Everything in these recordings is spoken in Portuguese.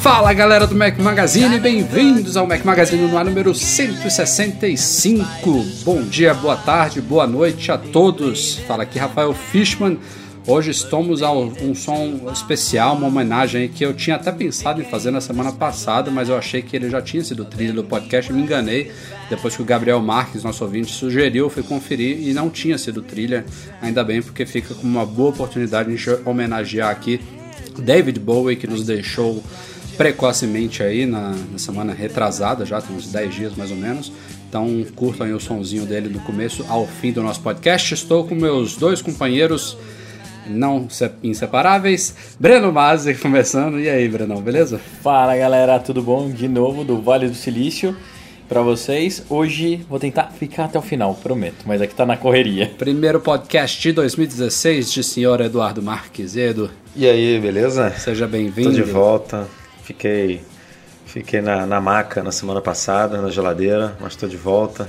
Fala galera do Mac Magazine, bem-vindos ao Mac Magazine no ar número 165. Bom dia, boa tarde, boa noite a todos. Fala aqui Rafael Fishman. Hoje estamos a um som especial, uma homenagem que eu tinha até pensado em fazer na semana passada, mas eu achei que ele já tinha sido trilha do podcast e me enganei. Depois que o Gabriel Marques, nosso ouvinte, sugeriu, fui conferir e não tinha sido trilha. Ainda bem, porque fica como uma boa oportunidade de homenagear aqui David Bowie, que nos deixou precocemente aí na, na, semana retrasada, já tem uns 10 dias mais ou menos. Então curtam aí o sonzinho dele do começo ao fim do nosso podcast. Estou com meus dois companheiros não inseparáveis, Breno Mazzi começando. E aí, Brenão, beleza? Fala galera, tudo bom? De novo do Vale do Silício para vocês. Hoje vou tentar ficar até o final, prometo, mas aqui tá na correria. Primeiro podcast de 2016 de senhor Eduardo Marques. E Edu? E aí, beleza? Seja bem-vindo. Tô de volta. Fiquei fiquei na, na maca na semana passada, na geladeira, mas tô de volta.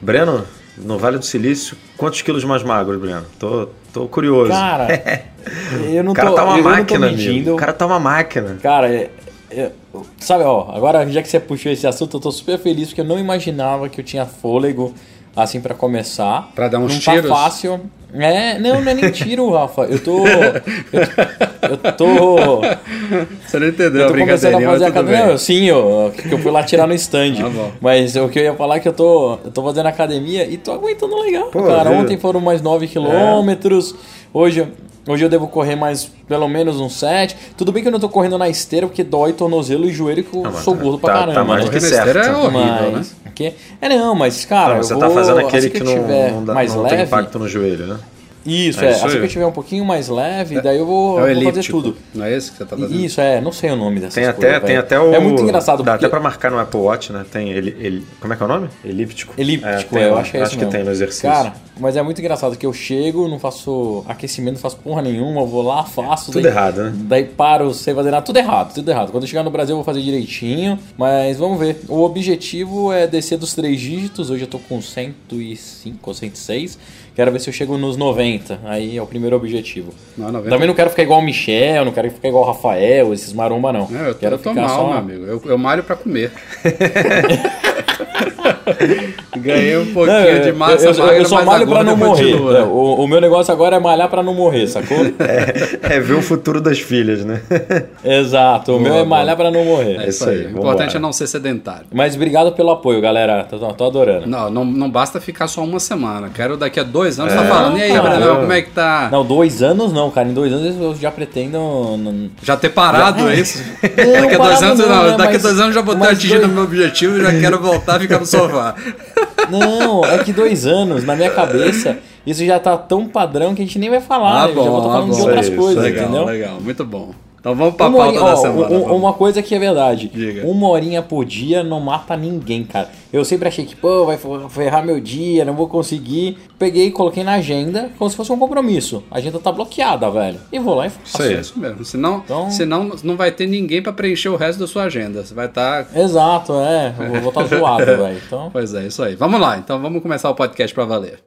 Breno, no Vale do Silício, quantos quilos mais magro, Breno? Tô, tô curioso. Cara, eu não tô... O cara tá uma máquina, amigo. O cara tá uma máquina. Cara, é, é, sabe, ó, agora já que você puxou esse assunto, eu tô super feliz porque eu não imaginava que eu tinha fôlego assim para começar. Para dar uns não tiros. Tá fácil. É, não, não é nem tiro, Rafa. Eu tô. Eu, eu tô. Você não entendeu eu tô a começando a fazer a academia. Não, sim, eu, que eu fui lá tirar no stand. Ah, Mas o que eu ia falar é que eu tô, eu tô fazendo academia e tô aguentando legal. Pô, cara, viu? ontem foram mais 9 quilômetros. Hoje Hoje eu devo correr mais pelo menos uns 7. Tudo bem que eu não tô correndo na esteira, porque dói tornozelo e joelho que eu Não, sou tá- gordo pra tá- caramba. tá mais do que Correr na esteira certo. é horrível, mas, né? que- É não, mas cara, Não, eu você vou, tá fazendo aquele que, eu não, não, dá, mais não leve, tem impacto no joelho, né? Isso, É é. assim que eu tiver um pouquinho mais leve, daí eu vou, É vou fazer tudo. Não é esse que você tá fazendo? Isso, é, não sei o nome dessas Tem coisas, até, tem até o. É muito engraçado, Dá porque... até pra marcar no Apple Watch, né? Tem ele, ele. Como é que é o nome? Elíptico. Elíptico, tem é, eu acho que é isso Acho que mesmo. tem no exercício. Cara, mas é muito engraçado que eu chego, não faço aquecimento, não faço porra nenhuma, eu vou lá, faço. Tudo daí, errado, né? Daí paro sem fazer nada, tudo errado, tudo errado. Quando eu chegar no Brasil eu vou fazer direitinho, mas vamos ver. O objetivo é descer dos três dígitos, hoje eu tô com 105 ou 106. Quero ver se eu chego nos 90, aí é o primeiro objetivo. Não, 90. Também não quero ficar igual o Michel, não quero ficar igual o Rafael, esses maromba não. Não, eu tô, quero eu tô ficar mal, só... meu amigo. Eu, eu malho pra comer. Ganhei um pouquinho Não, de massa eu, eu, magra, eu só mas malho pra não morrer. É, o, o meu negócio agora é malhar pra não morrer, sacou? É ver o futuro das filhas, né? Exato, o meu é malhar pra não morrer. É isso isso aí. O importante é não ser sedentário. Mas obrigado pelo apoio, galera. Tô, tô- tô adorando. Não, não, não basta ficar só uma semana. Quero daqui a dois anos tá falando. E aí. Brenão, como é que tá? Não, dois anos não, cara. Em dois anos eu já pretendo. não- Já ter parado, é isso? Daqui a dois anos, não, não. né, Daqui a dois anos já vou ter atingido o meu objetivo e já quero voltar a ficar no sofá. Não, é que dois anos, na minha cabeça, isso já tá tão padrão que a gente nem vai falar. Ah, né? bom, já vou ah, falando bom. de outras Isso coisas, legal, entendeu? legal. Muito bom. Então vamos pra Uma pauta horinha, da ó, semana. um- uma coisa que é verdade. Diga. Uma horinha por dia não mata ninguém, cara. Eu sempre achei que, pô, vai ferrar meu dia, não vou conseguir. Peguei e coloquei na agenda como se fosse um compromisso. A agenda tá bloqueada, velho. E vou lá e faço. Isso aí, é isso mesmo. Senão, Então- senão não vai ter ninguém pra preencher o resto da sua agenda. Você vai estar. Exato, é. Eu vou estar zoado, velho. Então. Pois é, isso aí. Vamos lá, então vamos começar o podcast pra valer.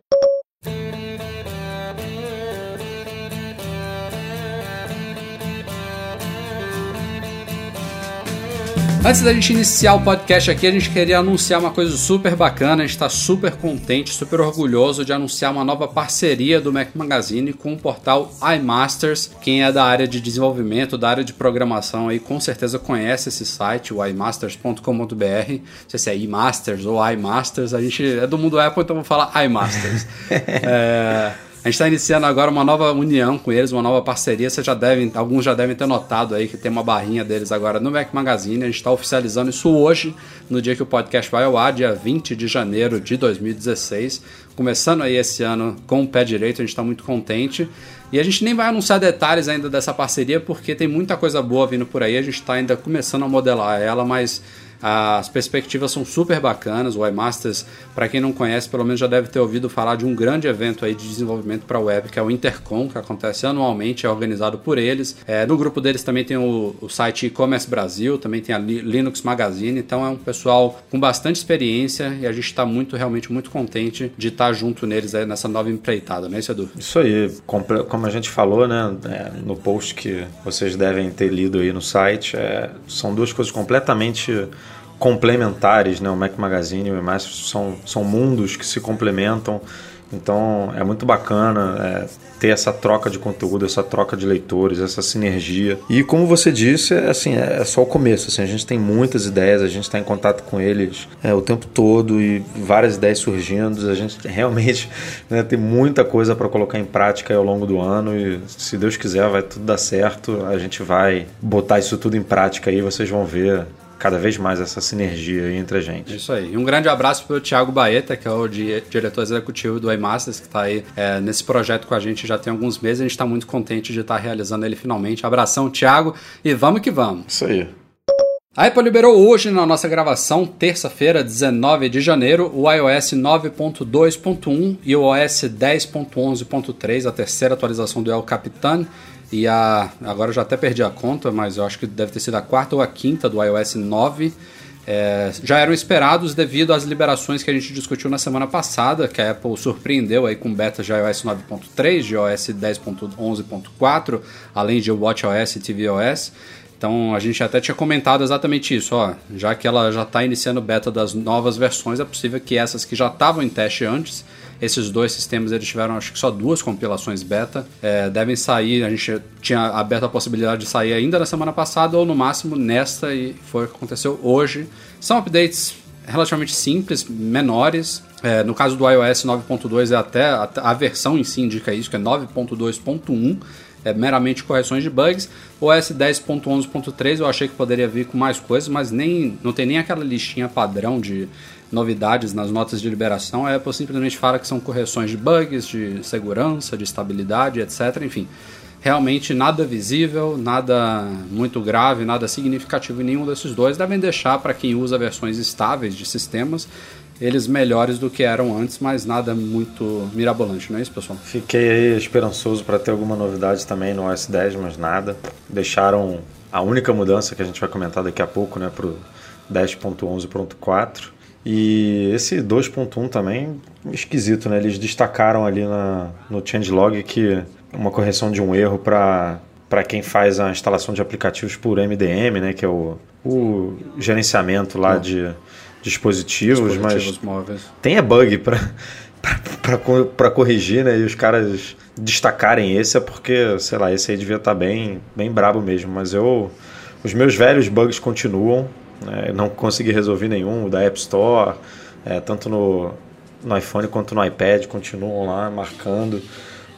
Antes da gente iniciar o podcast aqui, a gente queria anunciar uma coisa super bacana. A gente está super contente, super orgulhoso de anunciar uma nova parceria do Mac Magazine com o portal iMasters. Quem é da área de desenvolvimento, da área de programação aí, com certeza conhece esse site, o imasters.com.br. Não sei se é iMasters ou iMasters. A gente é do mundo Apple, então vou falar iMasters. é... A gente está iniciando agora uma nova união com eles, uma nova parceria. Vocês já devem, alguns já devem ter notado aí que tem uma barrinha deles agora no Mac Magazine. A gente está oficializando isso hoje, no dia que o podcast vai ao ar, dia 20 de janeiro de 2016. Começando aí esse ano com o pé direito, a gente está muito contente. E a gente nem vai anunciar detalhes ainda dessa parceria, porque tem muita coisa boa vindo por aí. A gente está ainda começando a modelar ela, mas as perspectivas são super bacanas. O iMasters, para quem não conhece, pelo menos já deve ter ouvido falar de um grande evento aí de desenvolvimento para web, que é o Intercom, que acontece anualmente, é organizado por eles. É, no grupo deles também tem o, o site e-commerce Brasil, também tem a Linux Magazine, então é um pessoal com bastante experiência e a gente está muito, realmente muito contente de estar tá junto neles aí nessa nova empreitada, né, Edu? Isso aí, como a gente falou, né, é, no post que vocês devem ter lido aí no site, é, são duas coisas completamente complementares, né? O Mac Magazine e o Emaster são, são mundos que se complementam. Então é muito bacana é, ter essa troca de conteúdo, essa troca de leitores, essa sinergia. E como você disse, é, assim, é, é só o começo. Assim, a gente tem muitas ideias, a gente está em contato com eles é, o tempo todo e várias ideias surgindo. A gente realmente né, tem muita coisa para colocar em prática ao longo do ano e se Deus quiser vai tudo dar certo. A gente vai botar isso tudo em prática aí, vocês vão ver cada vez mais essa sinergia entre a gente. Isso aí. E um grande abraço para o Thiago Baeta, que é o diretor executivo do iMasters, que está aí é, nesse projeto com a gente já tem alguns meses. A gente está muito contente de estar tá realizando ele finalmente. Abração, Thiago, e vamos que vamos. Isso aí. A Apple liberou hoje na nossa gravação, terça-feira, 19 de janeiro, o iOS 9.2.1 e o OS 10.11.3, a terceira atualização do El Capitan. E a, agora eu já até perdi a conta, mas eu acho que deve ter sido a quarta ou a quinta do iOS 9. É, já eram esperados devido às liberações que a gente discutiu na semana passada, que a Apple surpreendeu aí com beta de iOS 9.3, de iOS 10.11.4, além de WatchOS e tvOS. Então a gente até tinha comentado exatamente isso, ó, já que ela já está iniciando beta das novas versões, é possível que essas que já estavam em teste antes esses dois sistemas eles tiveram acho que só duas compilações beta. É, devem sair, a gente tinha aberto a possibilidade de sair ainda na semana passada ou no máximo nesta e foi o que aconteceu hoje. São updates relativamente simples, menores. É, no caso do iOS 9.2 é até a, versão em si indica isso, que é 9.2.1 é meramente correções de bugs. O OS 10.11.3 eu achei que poderia vir com mais coisas, mas nem não tem nem aquela listinha padrão de novidades nas notas de liberação, a Apple simplesmente fala que são correções de bugs, de segurança, de estabilidade, etc. Enfim, realmente nada visível, nada muito grave, nada significativo em nenhum desses dois. Devem deixar para quem usa versões estáveis de sistemas eles melhores do que eram antes, mas nada muito mirabolante, não é isso, pessoal? Fiquei aí esperançoso para ter alguma novidade também no OS 10, mas nada. Deixaram a única mudança que a gente vai comentar daqui a pouco, né, para o 10.11.4 e esse 2.1 também, esquisito, né? Eles destacaram ali na, no changelog que uma correção de um erro para para quem faz a instalação de aplicativos por MDM, né, que é o, o gerenciamento lá de dispositivos, dispositivos mas móveis. tem é bug para corrigir, né, e os caras destacarem esse é porque, sei lá, esse aí devia estar tá bem, bem brabo mesmo, mas eu os meus velhos bugs continuam, é, não consegui resolver nenhum da App Store, é, tanto no, no iPhone quanto no iPad, continuam lá marcando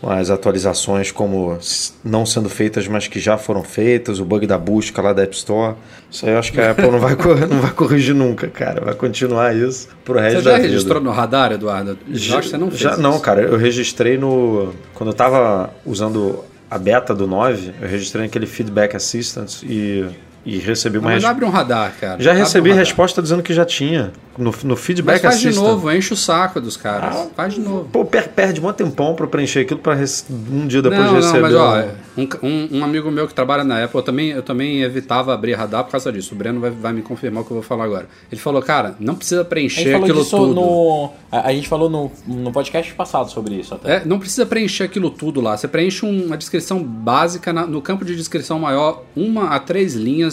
as atualizações como não sendo feitas, mas que já foram feitas, o bug da busca lá da App Store. Isso aí eu acho que a Apple não vai, não vai corrigir nunca, cara. Vai continuar isso pro resto da vida. Você já registrou no radar, Eduardo? Já, você não fez Já isso. não, cara. Eu registrei no... Quando eu tava usando a beta do 9, eu registrei naquele Feedback Assistant e e recebi uma Mas res... abre um radar, cara. Já abre recebi um resposta dizendo que já tinha. No, no feedback Mas faz assistant. de novo, enche o saco dos caras. Ah, faz de novo. Pô, perde um tempão pra preencher aquilo pra um dia depois não, de receber. Não, mas ó, um, um, um, amigo meu que trabalha na Apple, eu também, eu também evitava abrir radar por causa disso. O Breno vai, vai me confirmar o que eu vou falar agora. Ele falou, cara, não precisa preencher aquilo tudo. No, a, a, gente falou no, no podcast passado sobre isso até. É, não precisa preencher aquilo tudo lá. Você preenche uma descrição básica na, no campo de descrição maior, uma a três linhas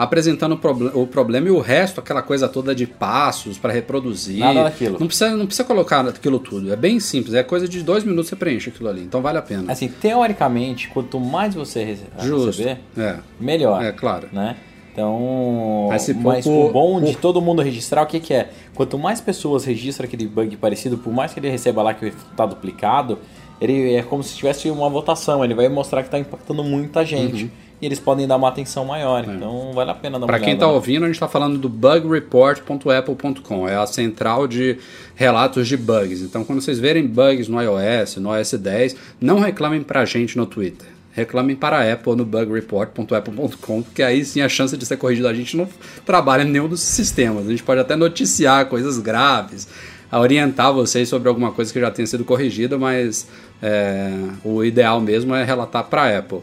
apresentando o, o problema e o resto, aquela coisa toda de passos para reproduzir. Nada daquilo. Não precisa, não precisa colocar aquilo tudo. É bem simples, é coisa de dois minutos você preenche aquilo ali. Então vale a pena. Assim, teoricamente, quanto mais você Justo. receber, é. melhor. É, claro. Né? Então, mas, mas o bom de todo mundo registrar, o que, que é? Quanto mais pessoas registram aquele bug parecido, por mais que ele receba lá que está duplicado, ele é como se tivesse uma votação, ele vai mostrar que está impactando muita gente. Uhum. E eles podem dar uma atenção maior, então vale a pena dar uma Para quem está ouvindo, a gente está falando do bugreport.apple.com. É a central de relatos de bugs. Então, quando vocês verem bugs no iOS, no OS 10, não reclamem para a gente no Twitter. Reclamem para a Apple no bugreport.apple.com, porque aí sim a chance de ser corrigido a gente não trabalha em nenhum dos sistemas. A gente pode até noticiar coisas graves, a orientar vocês sobre alguma coisa que já tenha sido corrigida, mas é, o ideal mesmo é relatar para a Apple.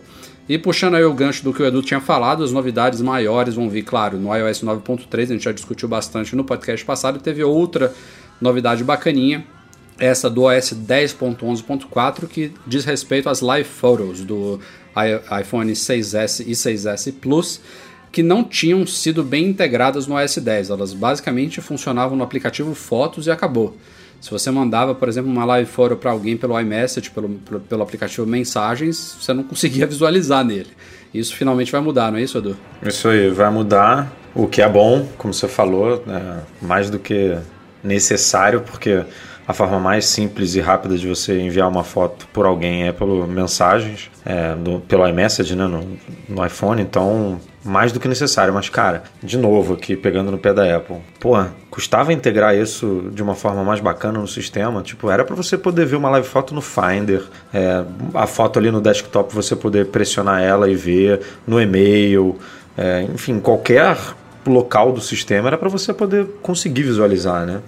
E puxando aí o gancho do que o Edu tinha falado, as novidades maiores vão vir, claro, no iOS 9.3, a gente já discutiu bastante no podcast passado, teve outra novidade bacaninha, essa do OS 10.11.4, que diz respeito às live photos do iPhone 6S e 6S Plus, que não tinham sido bem integradas no OS 10. Elas basicamente funcionavam no aplicativo Fotos e acabou. Se você mandava, por exemplo, uma live photo para alguém pelo iMessage, pelo, pelo, aplicativo Mensagens, você não conseguia visualizar nele. Isso finalmente vai mudar, não é isso, Edu? Isso aí, vai mudar, o que é bom, como você falou, né, mais do que necessário, porque a forma mais simples e rápida de você enviar uma foto por alguém é pelo mensagens, é, no- pelo iMessage, né, no, no iPhone, então mais do que necessário. Mas, cara, de novo aqui, pegando no pé da Apple, pô, custava integrar isso de uma forma mais bacana no sistema, tipo, era para você poder ver uma live foto no Finder, é, a foto ali no desktop você poder pressionar ela e ver, no e-mail, é, enfim, qualquer local do sistema era para você poder conseguir visualizar, né?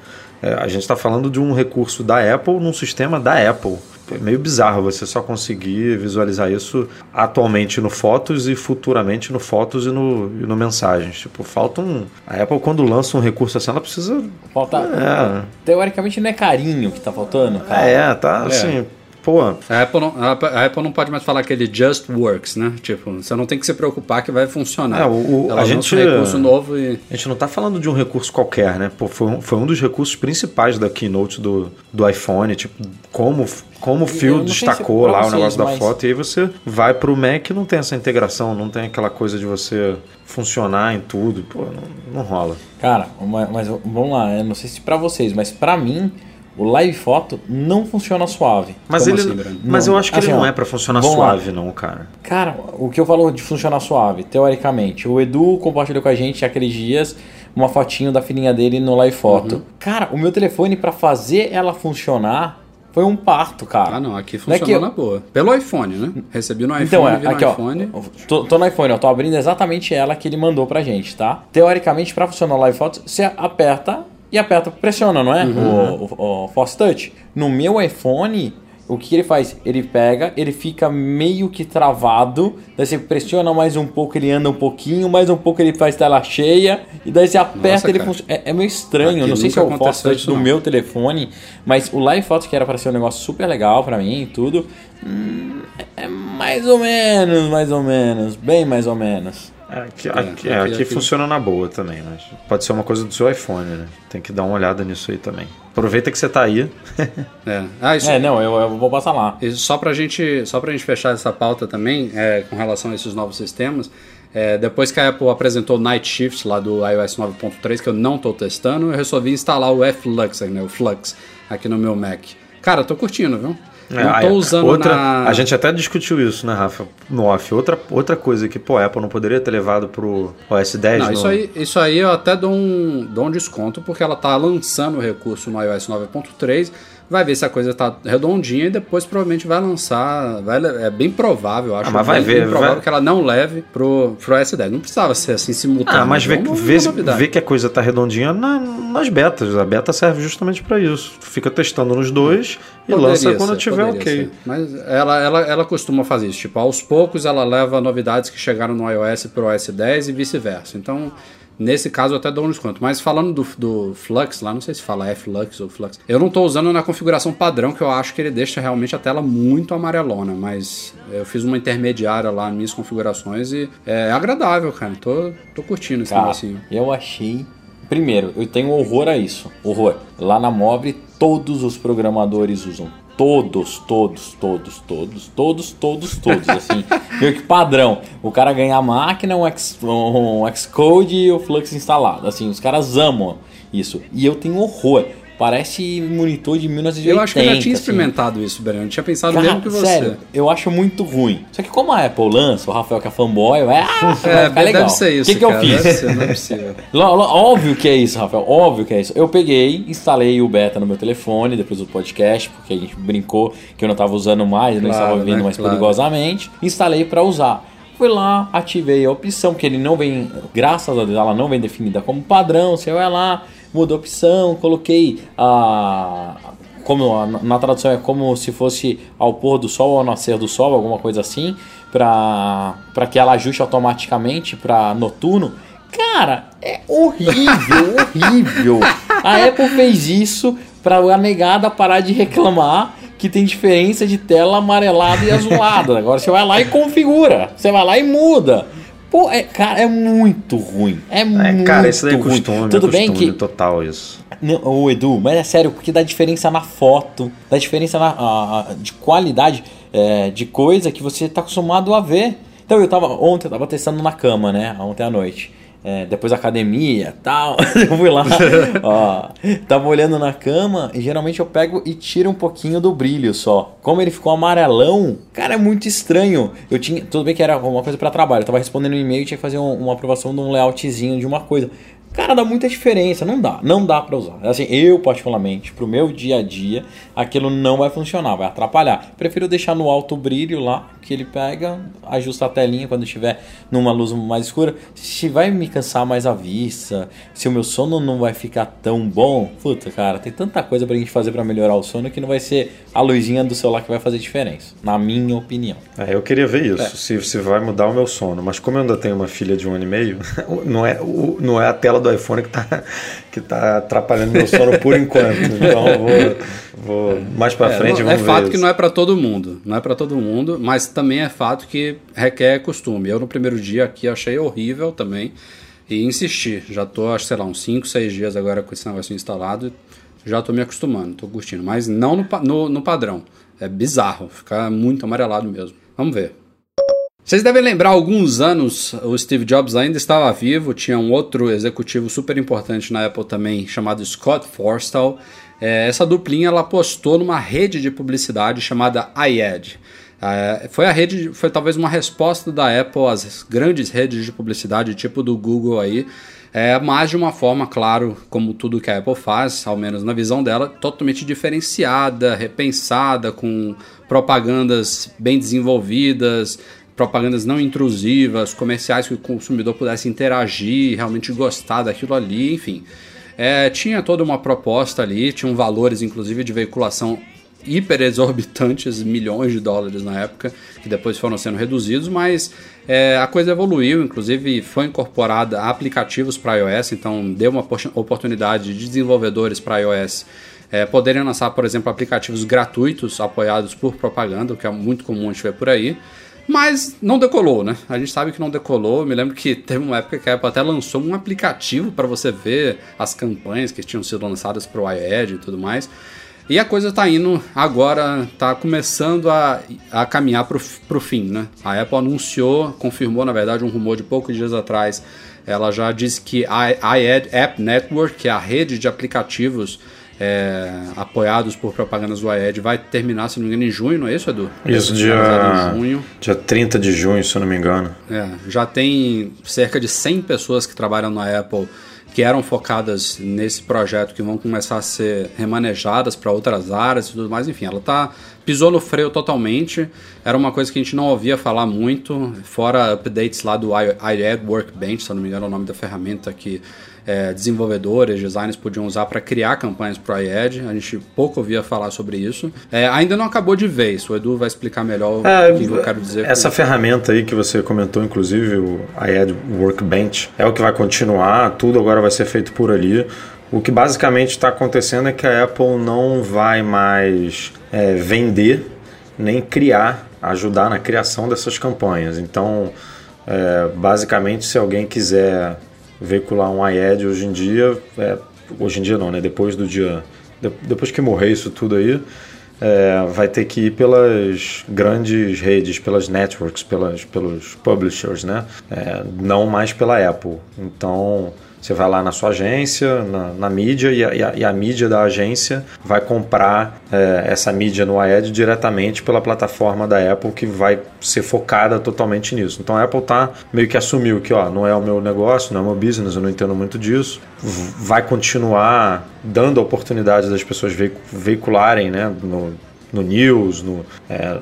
É, a gente está falando de um recurso da Apple num sistema da Apple. É meio bizarro você só conseguir visualizar isso atualmente no Fotos e futuramente no Fotos e no, e no Mensagens. Tipo, falta um. A Apple, quando lança um recurso assim, ela precisa. Falta. É, Teoricamente não é carinho que tá faltando, cara. é tá assim. Pô, A Apple, não, a Apple- a Apple não pode mais falar aquele just works, né? Tipo, você não tem que se preocupar que vai funcionar. É, o- o- Ela a gente- um recurso novo e... A gente não está falando de um recurso qualquer, né? Pô, foi, um, foi um dos recursos principais da keynote do, do iPhone, tipo, como, como o Phil destacou lá o negócio da mas- foto, e aí você vai pro Mac e não tem essa integração, não tem aquela coisa de você funcionar em tudo, pô, não, não rola. Cara, mas, mas vamos lá, eu não sei se pra vocês, mas pra mim, o live foto não funciona suave. Mas, Como ele, assim, mas eu acho que assim, ele não é para funcionar vamos lá. suave, não, cara. Cara, o que eu falo de funcionar suave, teoricamente, o Edu compartilhou com a gente aqueles dias uma fotinho da filhinha dele no live foto. Uhum. Cara, o meu telefone pra fazer ela funcionar foi um parto, cara. Ah, não, aqui Não é funcionou que eu- na boa. Pelo iPhone, né? Recebi no iPhone, Então, é, vi no aqui ó, iPhone. tô, tô no iPhone, ó, tô abrindo exatamente ela que ele mandou pra gente, tá? Teoricamente, pra funcionar o Live Photos, você aperta e aperta, pressiona, não é? Uhum. O, o, o Force Touch. No meu iPhone, o que ele faz? Ele pega, ele fica meio que travado, daí você pressiona mais um pouco, ele anda um pouquinho, mais um pouco ele faz tela cheia, e daí você aperta Nossa, ele funciona. É, é meio estranho, Aqui não sei se é o Force Touch do não. meu telefone, mas o Live Photos, que era pra ser um negócio super legal pra mim e tudo, hum, é mais ou menos, mais ou menos, bem mais ou menos. É, aqui, É, aqui, é, aqui- aqui aqui- funciona na boa também, mas pode ser uma coisa do seu iPhone, né? Tem que dar uma olhada nisso aí também. Aproveita que você tá aí. É. Ah, isso, É, não, eu, eu vou passar lá. E só pra gente, só pra gente fechar essa pauta também, é, com relação a esses novos sistemas, é, depois que a Apple apresentou o Night Shift lá do iOS 9.3, que eu não tô testando, eu resolvi instalar o Flux, né, o Flux, aqui no meu Mac. Cara, tô curtindo, viu? É, não tô a- usando outra, na... A gente até discutiu isso, né, Rafa? No off. Outra, outra coisa que, pô, a Apple não poderia ter levado pro OS 10 Não, no- isso aí, isso aí eu até dou um, dou um desconto, porque ela tá lançando o recurso no iOS 9.3, vai ver se a coisa tá redondinha e depois provavelmente vai lançar. Vai, é bem provável, eu acho. Ah, mas vai bem, ver, bem provável vai- que ela não leve pro, pro S10. Não precisava ser assim simultâneo. Ah, mas vê, Vamos- vê, vê que a coisa tá redondinha na- nas betas. A beta serve justamente para isso. Tu fica testando nos dois e Poderia lança quando ser, tiver ok. ser. Mas ela, ela, ela costuma fazer isso. Tipo, aos poucos ela leva novidades que chegaram no iOS pro OS 10 e vice-versa. Então, nesse caso, eu até dou um desconto. Mas falando do, do Flux lá, não sei se fala Flux ou Flux, eu não tô usando na configuração padrão, que eu acho que ele deixa realmente a tela muito amarelona. Mas eu fiz uma intermediária lá nas minhas configurações e é agradável, cara. Tô, tô curtindo esse Cara, negocinho. eu achei. Primeiro, eu tenho horror a isso. Horror. Lá na Mobre, todos os programadores usam. Todos, todos, todos, todos, todos, todos, todos. Assim, meio que padrão. O cara ganha a máquina, um, X, um Xcode e o Flux instalado. Assim, os caras amam isso. E eu tenho horror. Parece monitor de 1980. Eu acho que eu já tinha assim. experimentado isso, Breno. Eu tinha pensado Cara, mesmo que você. Sério, eu acho muito ruim. Só que como a Apple lança, o Rafael que é fanboy, vai, ah, vai É, ficar legal. deve ser isso. O que, que eu fiz? Ser, não é possível. Óbvio que é isso, Rafael. Óbvio que é isso. Eu peguei, instalei o beta no meu telefone depois do podcast, porque a gente brincou que eu não estava usando mais, eu não Claro, estava vindo né? mais Claro. perigosamente. Instalei para usar. Fui lá, ativei a opção, que ele não vem, graças a Deus, ela não vem definida como padrão. Você vai lá, muda a opção, coloquei a. Como na tradução é como se fosse ao pôr do sol ou ao nascer do sol, alguma coisa assim, para que ela ajuste automaticamente para noturno. Cara, é horrível, horrível. A Apple fez isso para a negada parar de reclamar que tem diferença de tela amarelada e azulada. Agora você vai lá e configura. Você vai lá e muda. Pô, é, cara, é muito ruim. É, É, muito cara, isso daí é ruim. costume, Tudo é bem costume que total isso. não, ô Edu, mas é sério, porque dá diferença na foto, dá diferença na, a- a- de qualidade é, de coisa que você tá acostumado a ver. Então eu tava, ontem eu tava testando na cama, né? Ontem à noite. É, depois da academia tal. eu fui lá, ó, tava olhando na cama e geralmente eu pego e tiro um pouquinho do brilho só. Como ele ficou amarelão, cara, é muito estranho. Eu tinha, tudo bem que era uma coisa pra trabalho, eu tava respondendo um e-mail e tinha que fazer um- uma aprovação de um layoutzinho de uma coisa. Cara, dá muita diferença, não dá, não dá pra usar. Assim, eu particularmente, pro meu dia a dia, aquilo não vai funcionar, vai atrapalhar. Prefiro deixar no alto brilho lá, que ele pega, ajusta a telinha quando estiver numa luz mais escura. Se vai me cansar mais a vista, se o meu sono não vai ficar tão bom, puta, cara, tem tanta coisa pra gente fazer pra melhorar o sono que não vai ser a luzinha do celular que vai fazer diferença, na minha opinião. É, eu queria ver isso, se, se vai mudar o meu sono. Mas como eu ainda tenho uma filha de um ano e meio, não é, não é a tela do iPhone que tá, que tá atrapalhando meu sono por enquanto. Então vou, vou mais pra É, frente não- é vamos fato ver que não é pra todo mundo, não é pra todo mundo, mas também é fato que requer costume. Eu no primeiro dia aqui achei horrível também e insisti. Já tô, acho, sei lá, uns 5, 6 dias agora com esse negócio instalado, já tô me acostumando, tô curtindo, mas não no, no, no padrão. É bizarro, fica muito amarelado mesmo. Vamos ver. Vocês devem lembrar, alguns anos o Steve Jobs ainda estava vivo, tinha um outro executivo super importante na Apple também, chamado Scott Forstall. É, essa duplinha ela apostou numa rede de publicidade chamada iAd. É, foi a rede, foi talvez uma resposta da Apple às grandes redes de publicidade, tipo do Google aí, é, mas de uma forma, claro, como tudo que a Apple faz, ao menos na visão dela, totalmente diferenciada, repensada, com propagandas bem desenvolvidas, propagandas não intrusivas, comerciais que o consumidor pudesse interagir, realmente gostar daquilo ali, enfim. É, tinha toda uma proposta ali, tinham valores inclusive de veiculação hiper exorbitantes, milhões de dólares na época, que depois foram sendo reduzidos, mas é, a coisa evoluiu, inclusive foi incorporada aplicativos para iOS, então deu uma opor- oportunidade de desenvolvedores para iOS é, poderem lançar, por exemplo, aplicativos gratuitos apoiados por propaganda, o que é muito comum a gente ver por aí. Mas não decolou, né? A gente sabe que não decolou. Me lembro que teve uma época que a Apple até lançou um aplicativo para você ver as campanhas que tinham sido lançadas para o iAd e tudo mais. E a coisa tá indo agora, tá começando a, a caminhar pro, pro fim, né? A Apple anunciou, confirmou, na verdade, um rumor de poucos dias atrás. Ela já disse que a iAd App Network, que é a rede de aplicativos é, apoiados por propagandas do iAd, vai terminar, se não me engano, em junho, não é isso, Edu? Isso, dia, junho. dia 30 de junho, se eu não me engano. É, já tem cerca de 100 pessoas que trabalham na Apple que eram focadas nesse projeto que vão começar a ser remanejadas para outras áreas e tudo mais. Enfim, ela tá pisou no freio totalmente. Era uma coisa que a gente não ouvia falar muito, fora updates lá do iAd Workbench, se não me engano é o nome da ferramenta que é, desenvolvedores, designers podiam usar para criar campanhas para o iAd. A gente pouco ouvia falar sobre isso. É, ainda não acabou de vez. O Edu vai explicar melhor É, o que eu quero dizer. Essa ferramenta aí que você comentou, inclusive, o iAd Workbench, é o que vai continuar, tudo agora vai ser feito por ali. O que basicamente está acontecendo é que a Apple não vai mais é, vender nem criar, ajudar na criação dessas campanhas. Então, é, basicamente, se alguém quiser veicular um iAd hoje em dia, é, hoje em dia não, né? Depois do dia, de- depois que morrer isso tudo aí, é, vai ter que ir pelas grandes redes, pelas networks, pelas, pelos publishers, né? É, não mais pela Apple. Então, Você vai lá na sua agência, na, na mídia, e a, e, a, e a, mídia da agência vai comprar é, essa mídia no iAd diretamente pela plataforma da Apple, que vai ser focada totalmente nisso. Então a Apple tá meio que assumiu que ó, não é o meu negócio, não é o meu business, eu não entendo muito disso. Vai continuar dando a oportunidade das pessoas veicularem né, no, no News, no, é,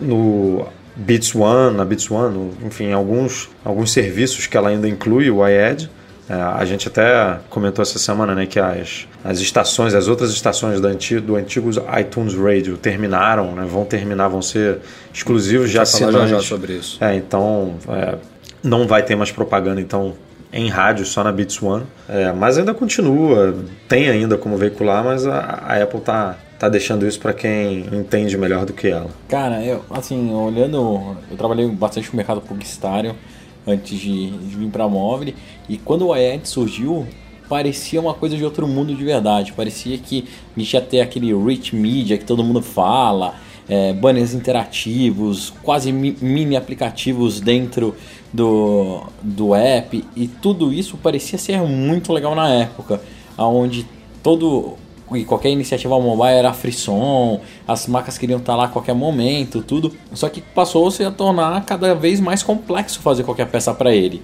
no Beats One, na Beats One, enfim, alguns, alguns serviços que ela ainda inclui o iAd. É, a gente até comentou essa semana né, que as, as estações, as outras estações do antigo, do antigo iTunes Radio terminaram, né, vão terminar, vão ser exclusivos de assinantes. Já, já sobre isso. É, então, é, não vai ter mais propaganda então em rádio só na Beats One, é, mas ainda continua, tem ainda como veicular, mas a, a Apple está tá deixando isso para quem entende melhor do que ela. Cara, eu assim, olhando, eu trabalhei bastante no mercado publicitário antes de, de vir para móvel e quando o iAd surgiu, parecia uma coisa de outro mundo de verdade. Parecia que a gente ia ter aquele rich media que todo mundo fala, é, banners interativos, quase mini aplicativos dentro do, do app e tudo isso parecia ser muito legal na época, onde todo e qualquer iniciativa mobile era frisson, as marcas queriam estar lá a qualquer momento, tudo. Só que passou-se a tornar cada vez mais complexo fazer qualquer peça para ele.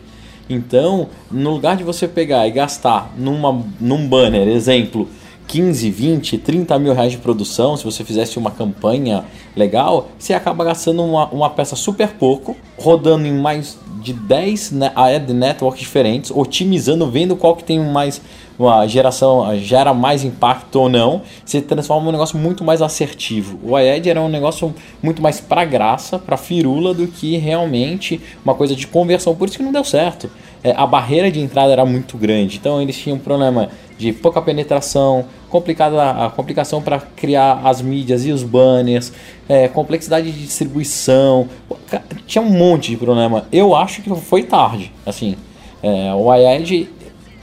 Então, no lugar de você pegar e gastar numa, num banner, exemplo, 15, 20, 30 mil reais de produção, se você fizesse uma campanha legal, você acaba gastando uma, uma peça super pouco, rodando em mais de 10 ad networks diferentes, otimizando, vendo qual que tem mais uma geração gera mais impacto ou não, você transforma um negócio muito mais assertivo. O iAd era um negócio muito mais para graça, para firula, do que realmente uma coisa de conversão. Por isso que não deu certo. É, a barreira de entrada era muito grande, então eles tinham um problema de pouca penetração, complicada a complicação para criar as mídias e os banners, é, complexidade de distribuição, tinha um monte de problema. Eu acho que foi tarde, assim. É, o iAd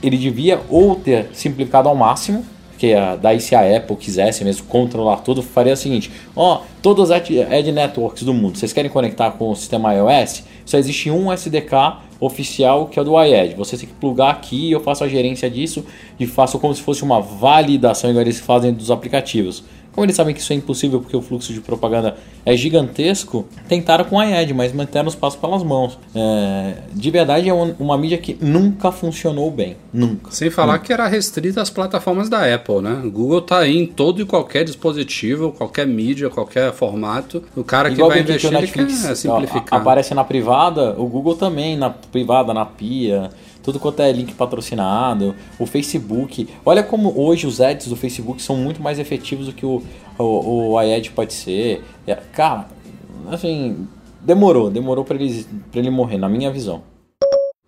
ele devia ou ter simplificado ao máximo, que daí se a Apple quisesse mesmo controlar tudo, faria o seguinte: ó, todas as ad networks do mundo, vocês querem conectar com o sistema iOS? Só existe um SDK oficial que é o do iAd. Você tem que plugar aqui, eu faço a gerência disso e faço como se fosse uma validação, igual eles fazem dos aplicativos. Como eles sabem que isso é impossível porque o fluxo de propaganda é gigantesco, tentaram com a iAd, mas manteram os passos pelas mãos. É, de verdade, é uma mídia que nunca funcionou bem. Nunca. Sem falar nunca. que era restrita às plataformas da Apple, né? O Google tá aí em todo e qualquer dispositivo, qualquer mídia, qualquer formato. O cara Igual que vai investir, que Netflix, quer simplificar. Aparece na privada, o Google também, na privada, na pia tudo quanto é link patrocinado, o Facebook. Olha como hoje os ads do Facebook são muito mais efetivos do que o, o, o iAd pode ser. É, cara, assim, demorou, demorou para ele, ele morrer, na minha visão.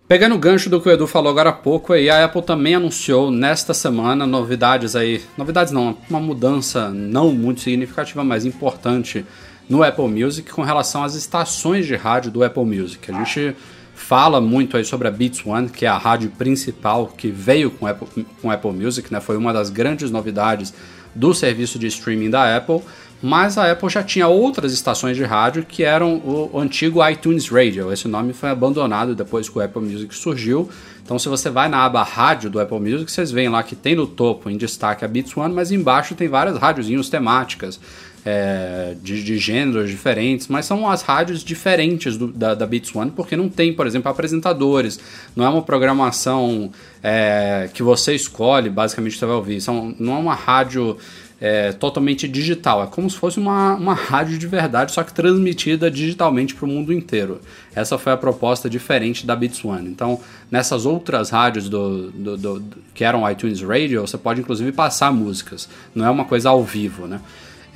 Pegando o gancho do que o Edu falou agora há pouco, a Apple também anunciou nesta semana novidades aí, novidades não, uma mudança não muito significativa, mas importante no Apple Music com relação às estações de rádio do Apple Music. A gente fala muito aí sobre a Beats One, que é a rádio principal que veio com Apple, com Apple Music, né? Foi uma das grandes novidades do serviço de streaming da Apple. Mas a Apple já tinha outras estações de rádio que eram o, o antigo iTunes Radio. Esse nome foi abandonado depois que o Apple Music surgiu. Então, se você vai na aba rádio do Apple Music, vocês veem lá que tem no topo em destaque a Beats One, mas embaixo tem várias rádiozinhos temáticas é, de, de, gêneros diferentes, mas são as rádios diferentes do, da, da Beats One, porque não tem, por exemplo, apresentadores, não é uma programação é, que você escolhe, basicamente você vai ouvir, são, não é uma rádio é, totalmente digital, é como se fosse uma, uma rádio de verdade, só que transmitida digitalmente para o mundo inteiro. Essa foi a proposta diferente da Beats One. Então, nessas outras rádios do, do, do, que eram iTunes Radio, você pode inclusive passar músicas, não é uma coisa ao vivo, né?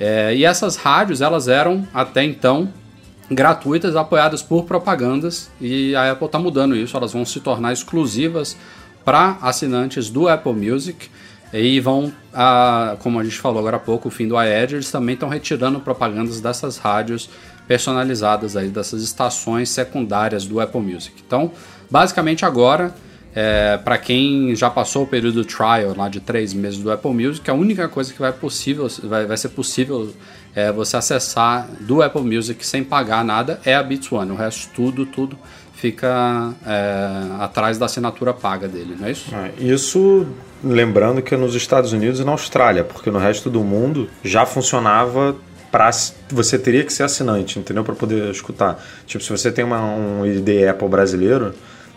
É, e essas rádios, elas eram até então gratuitas, apoiadas por propagandas, e a Apple está mudando isso, elas vão se tornar exclusivas para assinantes do Apple Music e vão, a, como a gente falou agora há pouco, o fim do iAd, eles também estão retirando propagandas dessas rádios personalizadas aí, dessas estações secundárias do Apple Music. Então, basicamente agora é, para quem já passou o período trial lá de três meses do Apple Music, a única coisa que vai, possível, vai, vai ser possível é, você acessar do Apple Music sem pagar nada é a Beats One. O resto, tudo, tudo fica é, atrás da assinatura paga dele, não é isso? É, isso lembrando que é nos Estados Unidos e na Austrália, porque no resto do mundo já funcionava para você teria que ser assinante, entendeu? Para poder escutar. Tipo, se você tem uma, um ID Apple brasileiro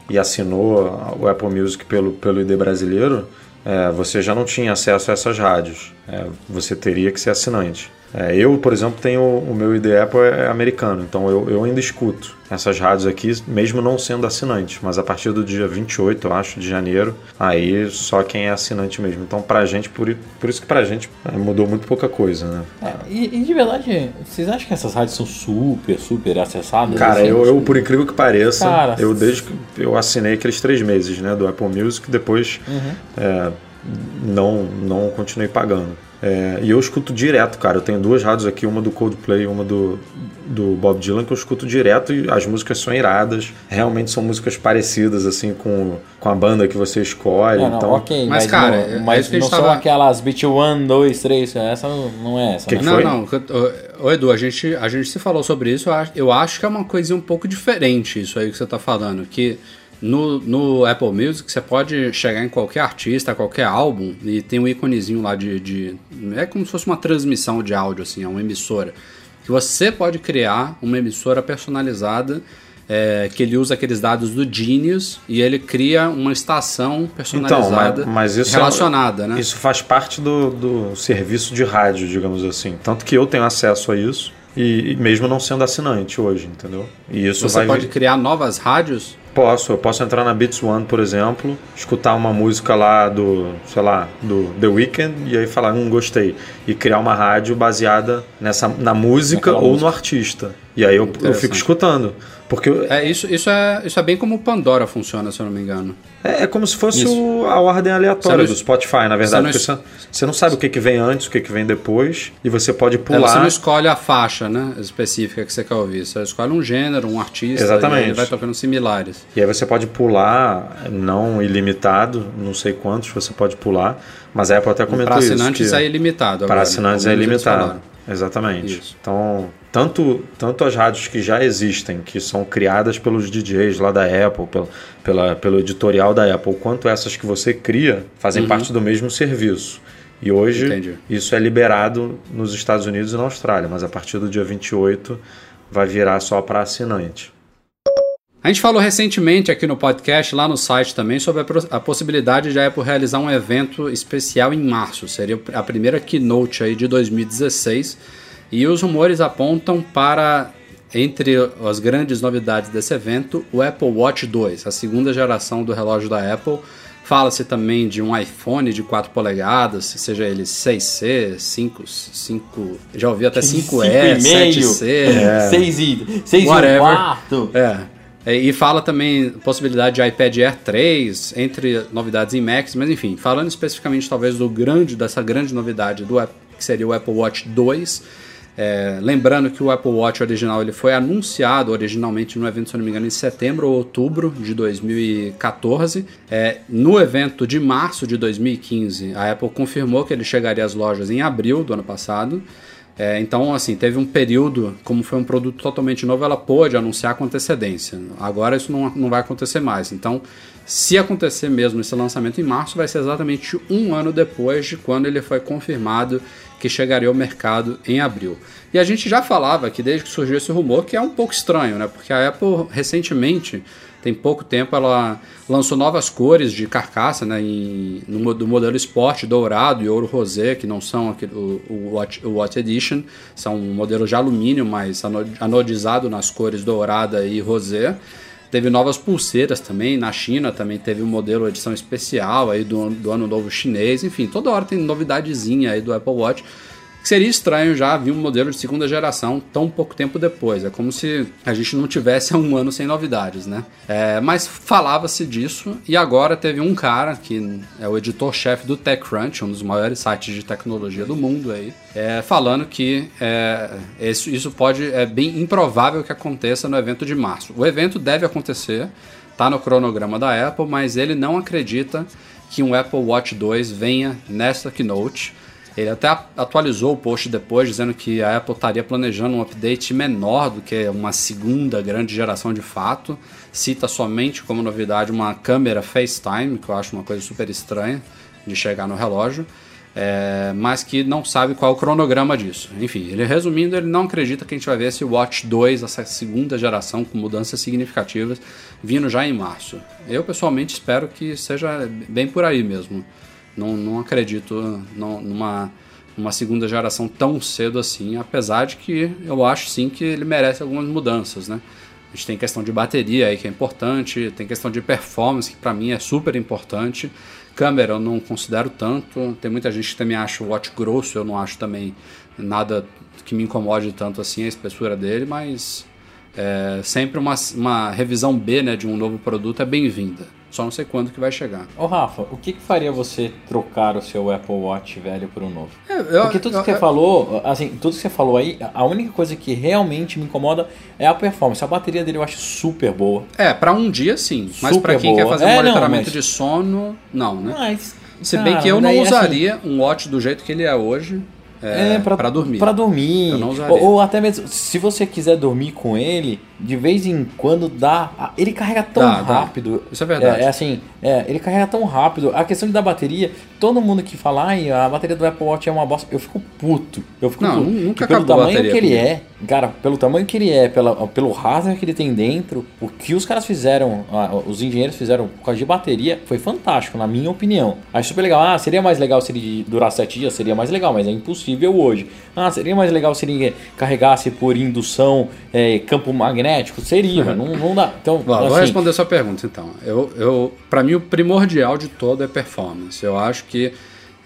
e assinou o Apple Music pelo, pelo ID brasileiro, é, você já não tinha acesso a essas rádios. É, você teria que ser assinante. É, eu, por exemplo, tenho o meu ID Apple é americano, então eu, eu ainda escuto essas rádios aqui, mesmo não sendo assinante, mas a partir do dia 28, eu acho, de janeiro, aí só quem é assinante mesmo. Então, pra gente, por, por isso que pra gente é, mudou muito pouca coisa, né? É, e, e, de verdade, vocês acham que essas rádios são super, super acessadas? Cara, assim, eu, eu, por incrível que pareça, Cara, eu desde que eu assinei aqueles três meses, né, do Apple Music, depois uhum. é, não, não continuei pagando. É, e eu escuto direto, cara. Eu tenho duas rádios aqui, uma do Coldplay e uma do, do Bob Dylan, que eu escuto direto e as músicas são iradas. Realmente são músicas parecidas, assim, com, com a banda que você escolhe. Não, então... ok, mas, mas cara, não, é mas não são tava... aquelas Beat 1, 2, 3, essa não é essa. Que né? que não, não. Ô, Edu, a gente, a gente se falou sobre isso. Eu acho que é uma coisa um pouco diferente isso aí que você tá falando. Que no, no Apple Music você pode chegar em qualquer artista, qualquer álbum e tem um íconezinho lá de, de. É como se fosse uma transmissão de áudio, assim, é uma emissora. Que você pode criar uma emissora personalizada é, que ele usa aqueles dados do Genius e ele cria uma estação personalizada então, mas, mas isso é relacionada, é, né? Isso faz parte do, do serviço de rádio, digamos assim. Tanto que eu tenho acesso a isso e, e mesmo não sendo assinante hoje, entendeu? E isso Você pode criar novas rádios Posso, eu posso entrar na Beats One, por exemplo, escutar uma música lá do, sei lá, do The Weeknd e aí falar, hum, gostei. E criar uma rádio baseada nessa, na música Naquela ou música. no artista. E aí eu, eu fico escutando. Porque é, isso, isso, é, isso é bem como o Pandora funciona, se eu não me engano. É, é como se fosse o, a ordem aleatória do Spotify, na verdade. Você não, você, você não sabe o que, que vem antes, o que, que vem depois, e você pode pular. É, você não escolhe a faixa né, específica que você quer ouvir. Você escolhe um gênero, um artista, Exatamente. e vai tocando similares. E aí você pode pular, não ilimitado, não sei quantos você pode pular, mas a Apple até comentou isso. Para assinantes é ilimitado. Para assinantes é ilimitado. Exatamente. Isso. Então, tanto, tanto as rádios que já existem, que são criadas pelos DJs lá da Apple, pela, pela, pelo editorial da Apple, quanto essas que você cria, fazem uhum. parte do mesmo serviço. E hoje Entendi. isso é liberado nos Estados Unidos e na Austrália, mas a partir do dia 28 vai virar só para assinante. A gente falou recentemente aqui no podcast, lá no site também, sobre a, possibilidade de a Apple realizar um evento especial em março. Seria a primeira keynote aí de 2016. E os rumores apontam para, entre as grandes novidades desse evento, o Apple Watch 2, a segunda geração do relógio da Apple. Fala-se também de um iPhone de 4 polegadas, seja ele 6C, 5, 5 já ouvi até 5E, 7C, é. 6 e 6 whatever. e um quarto. É. É, e fala também possibilidade de iPad Air 3, entre novidades em Macs, mas enfim, falando especificamente talvez do grande, dessa grande novidade do que seria o Apple Watch 2. É, lembrando que o Apple Watch original ele foi anunciado originalmente no evento, se não me engano, em setembro ou outubro de 2014. É, no evento de março de 2015, a Apple confirmou que ele chegaria às lojas em abril do ano passado. É, então, assim, teve um período, como foi um produto totalmente novo, ela pôde anunciar com antecedência. Agora isso não, não vai acontecer mais. Então, se acontecer mesmo esse lançamento em março, vai ser exatamente um ano depois de quando ele foi confirmado que chegaria ao mercado em abril. E a gente já falava que desde que surgiu esse rumor, que é um pouco estranho, né? Porque a Apple recentemente tem pouco tempo ela lançou novas cores de carcaça, né, em, no, do modelo Sport dourado e ouro rosé, que não são aquele, o, o, Watch, o Watch Edition, são um modelo de alumínio, mas anodizado nas cores dourada e rosé. Teve novas pulseiras também, na China também teve um modelo edição especial aí do, do ano novo chinês, enfim, toda hora tem novidadezinha aí do Apple Watch seria estranho já vir um modelo de segunda geração tão pouco tempo depois. É como se a gente não tivesse um ano sem novidades, né? É, mas falava-se disso e agora teve um cara que é o editor-chefe do TechCrunch, um dos maiores sites de tecnologia do mundo aí, é, falando que é, isso, isso pode é bem improvável que aconteça no evento de março. O evento deve acontecer, tá no cronograma da Apple, mas ele não acredita que um Apple Watch 2 venha nesta keynote Ele até atualizou o post depois, dizendo que a Apple estaria planejando um update menor do que uma segunda grande geração de fato. Cita somente como novidade uma câmera FaceTime, que eu acho uma coisa super estranha de chegar no relógio. É, mas que não sabe qual é o cronograma disso. Enfim, ele resumindo, ele não acredita que a gente vai ver esse Watch 2, essa segunda geração com mudanças significativas, vindo já em março. Eu pessoalmente espero que seja bem por aí mesmo. Não, não acredito numa uma segunda geração tão cedo assim, apesar de que eu acho sim que ele merece algumas mudanças, né? A gente tem questão de bateria aí que é importante, tem questão de performance que para mim é super importante. Câmera eu não considero tanto. Tem muita gente que também acha o watch grosso, eu não acho também nada que me incomode tanto assim a espessura dele, mas é, sempre uma, uma revisão B né, de um novo produto é bem-vinda. Só não sei quando que vai chegar. Ô Rafa, o que, que faria você trocar o seu Apple Watch velho por um novo? É, eu, Porque tudo eu, que você eu, falou, assim, tudo que você falou aí, a única coisa que realmente me incomoda é a performance. A bateria dele eu acho super boa. É, para um dia sim, mas Super para quem quer boa. fazer um É, não, monitoramento mas- de sono, não, né? Mas, Se cara, bem que eu não daí, assim, usaria um watch do jeito que ele é hoje é, para dormir. Pra dormir. Eu não usaria. Ou, ou até mesmo, se você quiser dormir com ele, de vez em quando dá. Ele carrega tão Dá, dá. rápido. Isso é verdade. É, é assim, é, ele carrega tão rápido. A questão da bateria, todo mundo que fala, ai, a bateria do Apple Watch é uma bosta, eu fico puto. Eu fico Não, puto. nunca pelo tamanho bateria que ele é, cara, pelo tamanho que ele é, pela, pelo hardware que ele tem dentro, o que os caras fizeram, os engenheiros fizeram por causa de bateria, foi fantástico, na minha opinião. Acho super legal. Ah, seria mais legal se ele durasse 7 dias, seria mais legal, mas é impossível hoje. Ah, seria mais legal se ele carregasse por indução é, campo magnético? Seria, mas não, não dá. Então, Vou, vou assim, responder a sua pergunta então. Eu, eu, para mim, o primordial de todo é performance. Eu acho que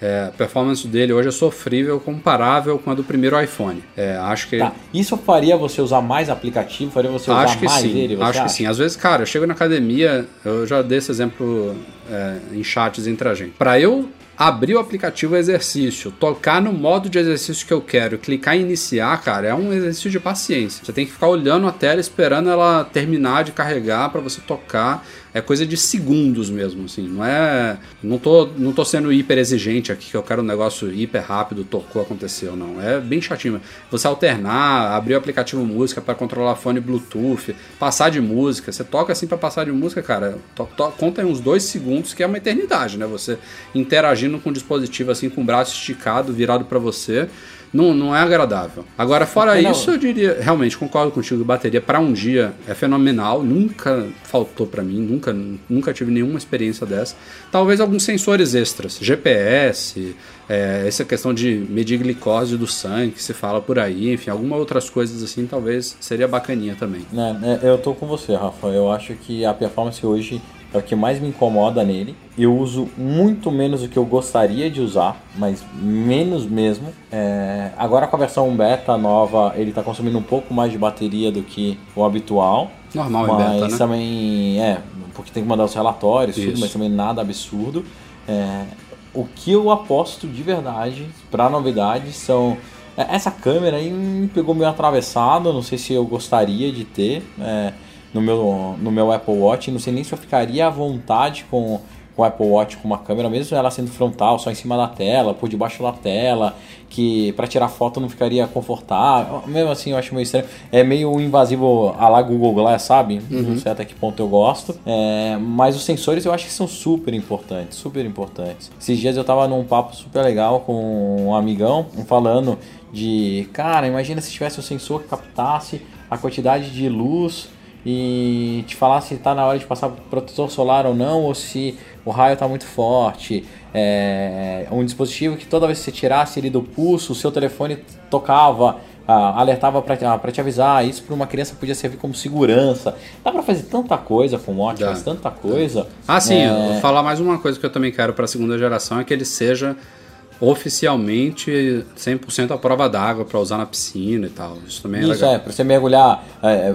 é, a performance dele hoje é sofrível, comparável com a do primeiro iPhone. É, acho que Tá, isso faria você usar mais aplicativo? Faria você usar acho que mais sim, acho que acha? sim. Às vezes, cara, eu chego na academia, eu já dei esse exemplo é, em chats entre a gente. Para eu abrir o aplicativo exercício, tocar no modo de exercício que eu quero, clicar em iniciar, cara, é um exercício de paciência. Você tem que ficar olhando a tela, esperando ela terminar de carregar para você tocar. É coisa de segundos mesmo, assim. Não é. Não tô, não tô sendo hiper exigente aqui, que eu quero um negócio hiper rápido, tocou, aconteceu, não. É bem chatinho. Você alternar, abrir o aplicativo música para controlar fone Bluetooth, passar de música. Você toca assim para passar de música, cara. To, to- conta aí uns dois segundos, que é uma eternidade, né? Você interagindo com o dispositivo assim, com o braço esticado, virado para você. Não, não é agradável. Agora, fora não. isso, eu diria, realmente, concordo contigo, bateria para um dia é fenomenal, nunca faltou para mim, nunca, nunca tive nenhuma experiência dessa. Talvez alguns sensores extras, GPS, é, essa questão de medir glicose do sangue que se fala por aí, enfim, algumas outras coisas assim, talvez seria bacaninha também. É, é, eu tô com você, Rafa. Eu acho que a performance hoje é o que mais me incomoda nele. Eu uso muito menos do que eu gostaria de usar, mas menos mesmo. É, agora com a versão beta nova, ele tá consumindo um pouco mais de bateria do que o habitual. Normal em mas beta, né? também é, porque tem que mandar os relatórios, tudo, mas também nada absurdo. É, o que eu aposto de verdade para novidades são é, essa câmera aí me pegou meio atravessado, não sei se eu gostaria de ter é, no, meu, no meu Apple Watch, não sei nem se eu ficaria à vontade com com o Apple Watch com uma câmera, mesmo ela sendo frontal, só em cima da tela, por debaixo da tela, que para tirar foto não ficaria confortável. Mesmo assim, eu acho meio estranho. É meio invasivo a lá Google Glass, sabe? Não sei até que ponto eu gosto. É, mas os sensores eu acho que são super importantes, super importantes. Esses dias eu tava num papo super legal com um amigão falando de, cara, imagina se tivesse um sensor que captasse a quantidade de luz e te falar se está na hora de passar protetor solar ou não, ou se o raio está muito forte. É um dispositivo que toda vez que você tirasse ele do pulso, o seu telefone tocava, ah, alertava para te avisar. Isso para uma criança podia servir como segurança. Dá para fazer tanta coisa com o Watch, faz tanta coisa. Ah, sim, É, falar mais uma coisa que eu também quero para a segunda geração é que ele seja oficialmente 100% à prova d'água para usar na piscina e tal. Isso também é Isso legal. é, para você mergulhar, é,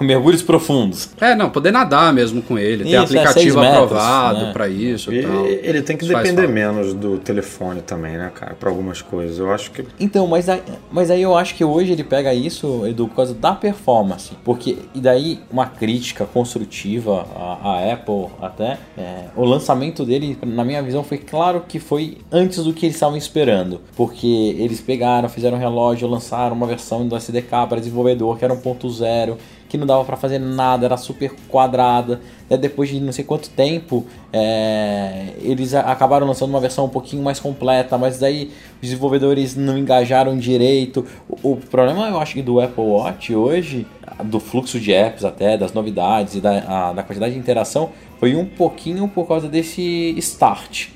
é, mergulhos profundos. É, não, poder nadar mesmo com ele, ter Isso, é, aplicativo metros, aprovado né? para isso e, E tal. ele tem que Isso depender menos do telefone também, né, cara? Pra algumas coisas. Eu acho que. Então, mas aí, mas aí eu acho que hoje ele pega isso, Edu, por causa da performance. Porque, e daí uma crítica construtiva à, à Apple até, é, o lançamento dele, na minha visão, foi claro que foi antes do tudo que eles estavam esperando. Porque eles pegaram, fizeram um relógio, lançaram uma versão do SDK para desenvolvedor que era 1.0 que não dava para fazer nada, era super quadrada. Né? Depois de não sei quanto tempo, é, eles acabaram lançando uma versão um pouquinho mais completa, mas daí os desenvolvedores não engajaram direito. O, problema, eu acho do Apple Watch hoje, do fluxo de apps até, das novidades e da, a, da quantidade de interação, foi um pouquinho por causa desse start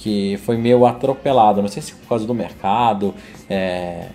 que foi meio atropelado. Não sei se por causa do mercado, é...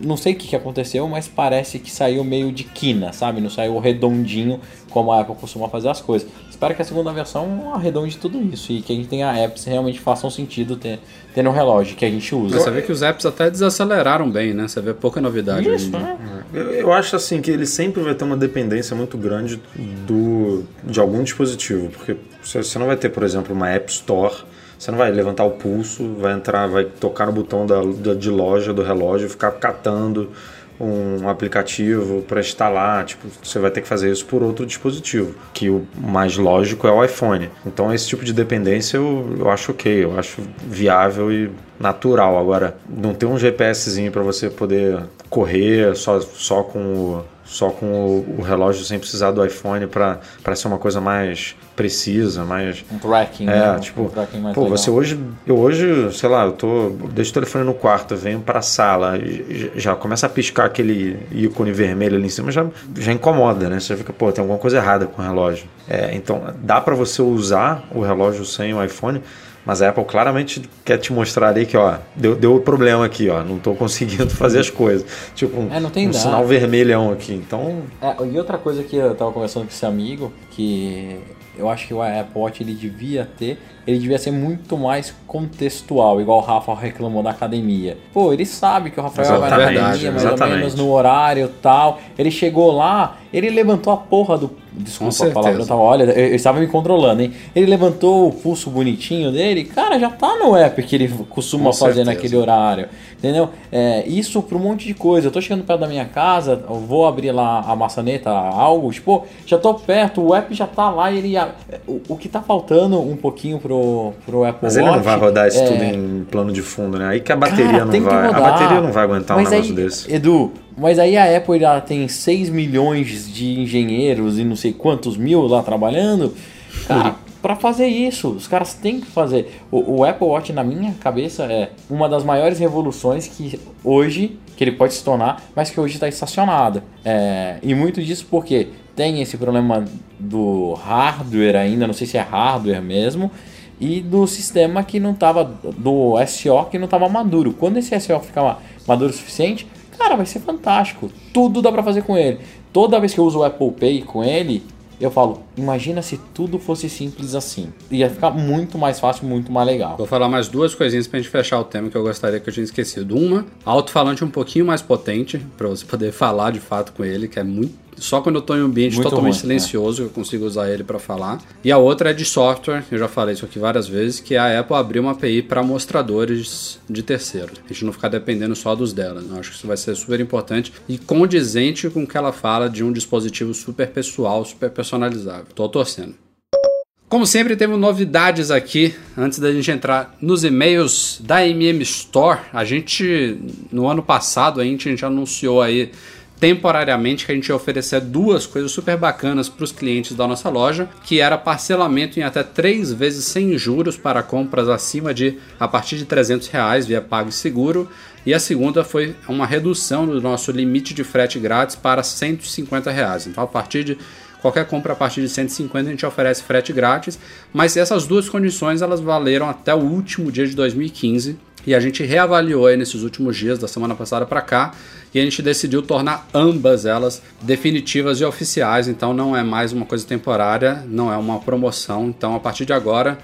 não sei o que, que aconteceu, mas parece que saiu meio de quina, sabe? Não saiu redondinho como a Apple costuma fazer as coisas. Espero que a segunda versão arredonde tudo isso e que a gente tenha apps que realmente façam sentido ter, ter no relógio que a gente usa. Você vê que os apps até desaceleraram bem, né? Você vê pouca novidade. Isso, né? Eu, eu acho assim que ele sempre vai ter uma dependência muito grande do, de algum dispositivo, porque você não vai ter, por exemplo, uma App Store você não vai levantar o pulso, vai entrar, vai tocar no botão da, da de loja do relógio, ficar catando um aplicativo para instalar, tipo, você vai ter que fazer isso por outro dispositivo, que o mais lógico é o iPhone. Então esse tipo de dependência eu, eu acho ok, eu acho viável e natural. Agora, não ter um GPSzinho para você poder correr só, só com o só com o, o, relógio sem precisar do iPhone para ser uma coisa mais precisa, mais um tracking, é, né? tipo, um tracking mais pô, legal. você hoje, eu hoje, sei lá, eu tô deixo o telefone no quarto, venho para a sala, já começa a piscar aquele ícone vermelho ali em cima, já já incomoda, né? Você fica, pô, tem alguma coisa errada com o relógio. É, então, dá para você usar o relógio sem o iPhone mas a Apple claramente quer te mostrar ali que, ó, deu, deu problema aqui, ó, não estou conseguindo fazer as coisas. Tipo, um, é, não tem um sinal vermelhão aqui, então... É, e outra coisa que eu estava conversando com esse amigo, que eu acho que o Apple Watch ele devia ter, ele devia ser muito mais contextual, igual o Rafa reclamou da academia. Pô, ele sabe que o Rafael Exatamente, vai na academia mais exatamente. ou menos no horário tal. Ele chegou lá, ele levantou a porra do. Desculpa a palavra, eu tava, olha, eu, eu estava me controlando, hein? Ele levantou o pulso bonitinho dele, cara, já tá no app que ele costuma Com fazer certeza. naquele horário. Entendeu? É, isso para um monte de coisa. Eu tô chegando perto da minha casa, eu vou abrir lá a maçaneta, algo, tipo, já tô perto, o app já tá lá e ele. O, o que tá faltando um pouquinho pro, pro Apple Mas Watch. ele não vai rodar isso é, tudo em plano de fundo, né? Aí que a bateria Cara, não vai. A bateria não vai aguentar um Mas negócio aí, desse. Edu, mas aí a Apple ela tem 6 milhões de engenheiros e não sei quantos mil lá trabalhando. Cara, para fazer isso, os caras têm que fazer. O, o, Apple Watch, na minha cabeça, é uma das maiores revoluções que hoje, que ele pode se tornar, mas que hoje está estacionada. É, e muito disso porque tem esse problema do hardware ainda, não sei se é hardware mesmo, e do sistema que não estava, do SO que não estava maduro. Quando esse SO ficar maduro o suficiente, cara, vai ser fantástico. Tudo dá para fazer com ele. Toda vez que eu uso o Apple Pay com ele, eu falo, imagina se tudo fosse simples assim. Ia ficar muito mais fácil, muito mais legal. Vou falar mais duas coisinhas pra gente fechar o tema que eu gostaria que eu tinha esquecido. Uma, alto-falante um pouquinho mais potente, para você poder falar de fato com ele, que é muito só quando eu estou em um ambiente Muito totalmente ruim, silencioso é. eu consigo usar ele para falar. E a outra é de software, eu já falei isso aqui várias vezes, que a Apple abriu uma API para mostradores de terceiros. A gente não ficar dependendo só dos dela. Eu acho que isso vai ser super importante e condizente com o que ela fala de um dispositivo super pessoal, super personalizável. Tô torcendo. Como sempre, temos novidades aqui. Antes da gente entrar nos e-mails da MM Store, a gente, no ano passado, a gente, a gente anunciou aí temporariamente que a gente ia oferecer duas coisas super bacanas para os clientes da nossa loja, que era parcelamento em até três vezes sem juros para compras acima de a partir de 300 reais via PagSeguro e a segunda foi uma redução do nosso limite de frete grátis para 150 reais. Então a partir de qualquer compra a partir de 150 a gente oferece frete grátis, mas essas duas condições elas valeram até o último dia de 2015 e a gente reavaliou aí nesses últimos dias, da semana passada para cá, e a gente decidiu tornar ambas elas definitivas e oficiais. Então não é mais uma coisa temporária, não é uma promoção. Então a partir de agora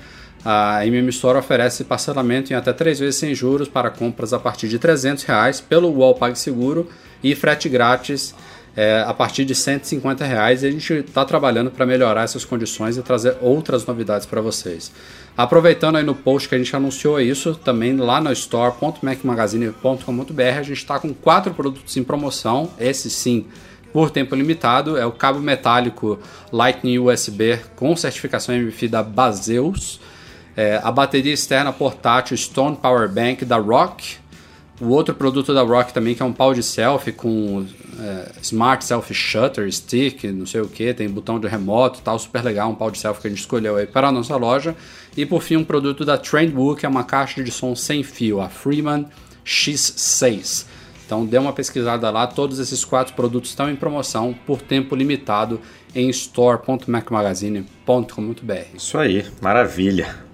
a MM Store oferece parcelamento em até três vezes sem juros para compras a partir de 300 reais pelo UOL PagSeguro e frete grátis é, a partir de 150 reais. A gente está trabalhando para melhorar essas condições e trazer outras novidades para vocês. Aproveitando aí no post que a gente anunciou isso, também lá no store.macmagazine.com.br a gente está com quatro produtos em promoção, esse sim por tempo limitado, é o cabo metálico Lightning USB com certificação MFI da Baseus, É, a bateria externa portátil Stone Power Bank da Rock. O outro produto da Rock também, que é um pau de selfie com é, Smart Selfie Shutter, Stick, não sei o que, tem botão de remoto tal, super legal, um pau de selfie que a gente escolheu aí para a nossa loja. E por fim, um produto da Trendbook, que é uma caixa de som sem fio, a Freeman X6. Então dê uma pesquisada lá, todos esses quatro produtos estão em promoção por tempo limitado em store.macmagazine.com.br. Isso aí, maravilha.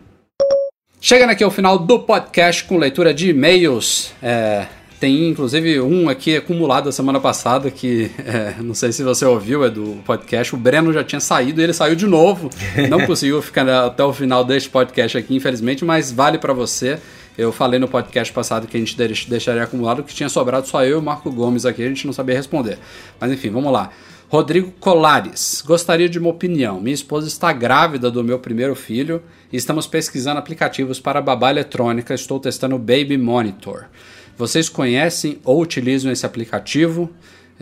Chegando aqui ao final do podcast com leitura de e-mails. É, tem inclusive um aqui acumulado a semana passada que é, não sei se você ouviu, é do podcast. O Breno já tinha saído e ele saiu de novo. Não conseguiu ficar até o final deste podcast aqui, infelizmente, mas vale para você. Eu falei no podcast passado que a gente deixaria acumulado, que tinha sobrado só eu e o Marco Gomes aqui, a gente não sabia responder. Mas enfim, vamos lá. Rodrigo Colares, gostaria de uma opinião. Minha esposa está grávida do meu primeiro filho e estamos pesquisando aplicativos para babá eletrônica. Estou testando o Baby Monitor. Vocês conhecem ou utilizam esse aplicativo?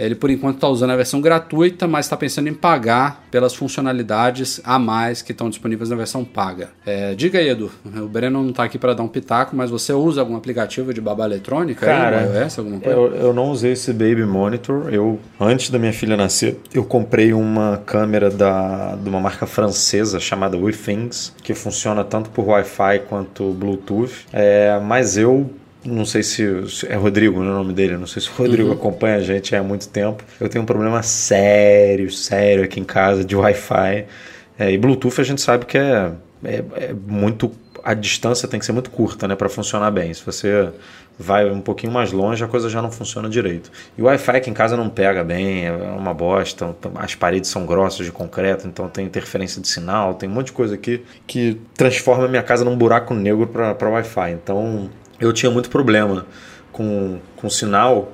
Ele por enquanto está usando a versão gratuita, mas está pensando em pagar pelas funcionalidades a mais que estão disponíveis na versão paga. É, diga aí, Edu. O Breno não está aqui para dar um pitaco, mas você usa algum aplicativo de babá eletrônica? Cara, aí, iOS, alguma coisa? Eu, eu não usei esse Baby Monitor. Eu, antes da minha filha nascer, eu comprei uma câmera da, de uma marca francesa chamada WeThings, que funciona tanto por Wi-Fi quanto Bluetooth. É, mas eu não sei se é Rodrigo no nome dele, não sei se o Rodrigo uhum. acompanha a gente há muito tempo. Eu tenho um problema sério, sério aqui em casa de Wi-Fi. É, e Bluetooth a gente sabe que é, é, é muito. A distância tem que ser muito curta né, para funcionar bem. Se você vai um pouquinho mais longe, a coisa já não funciona direito. E o Wi-Fi aqui em casa não pega bem, é uma bosta. As paredes são grossas de concreto, então tem interferência de sinal, tem um monte de coisa aqui que transforma a minha casa num buraco negro para Wi-Fi. Então eu tinha muito problema com, com sinal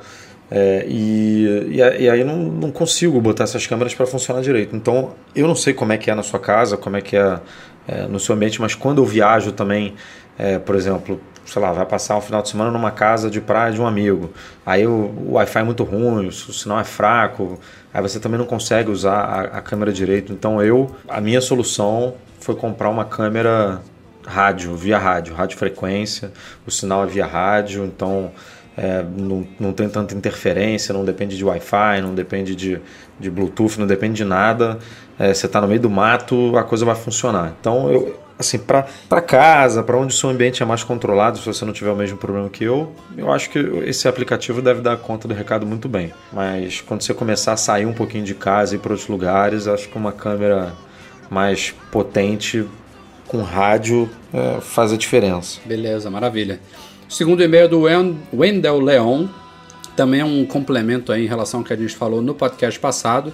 é, e, e, aí não, não consigo botar essas câmeras para funcionar direito. Então eu não sei como é que é na sua casa, como é que é, é no seu ambiente, mas quando eu viajo também, é, por exemplo, sei lá, vai passar um final de semana numa casa de praia de um amigo, aí o, o Wi-Fi é muito ruim, o sinal é fraco, aí você também não consegue usar a, a câmera direito. Então eu, a minha solução foi comprar uma câmera rádio, via rádio, rádio frequência, o sinal é via rádio, então é, não, não tem tanta interferência, não depende de Wi-Fi, não depende de, de Bluetooth, não depende de nada. É, você está no meio do mato, a coisa vai funcionar. Então, eu, assim, para casa, para onde o seu ambiente é mais controlado, se você não tiver o mesmo problema que eu, eu acho que esse aplicativo deve dar conta do recado muito bem. Mas quando você começar a sair um pouquinho de casa e ir para outros lugares, acho que uma câmera mais potente com rádio é, faz a diferença. Beleza, maravilha. Segundo e-mail do Wendell Leon, também é um complemento aí em relação ao que a gente falou no podcast passado.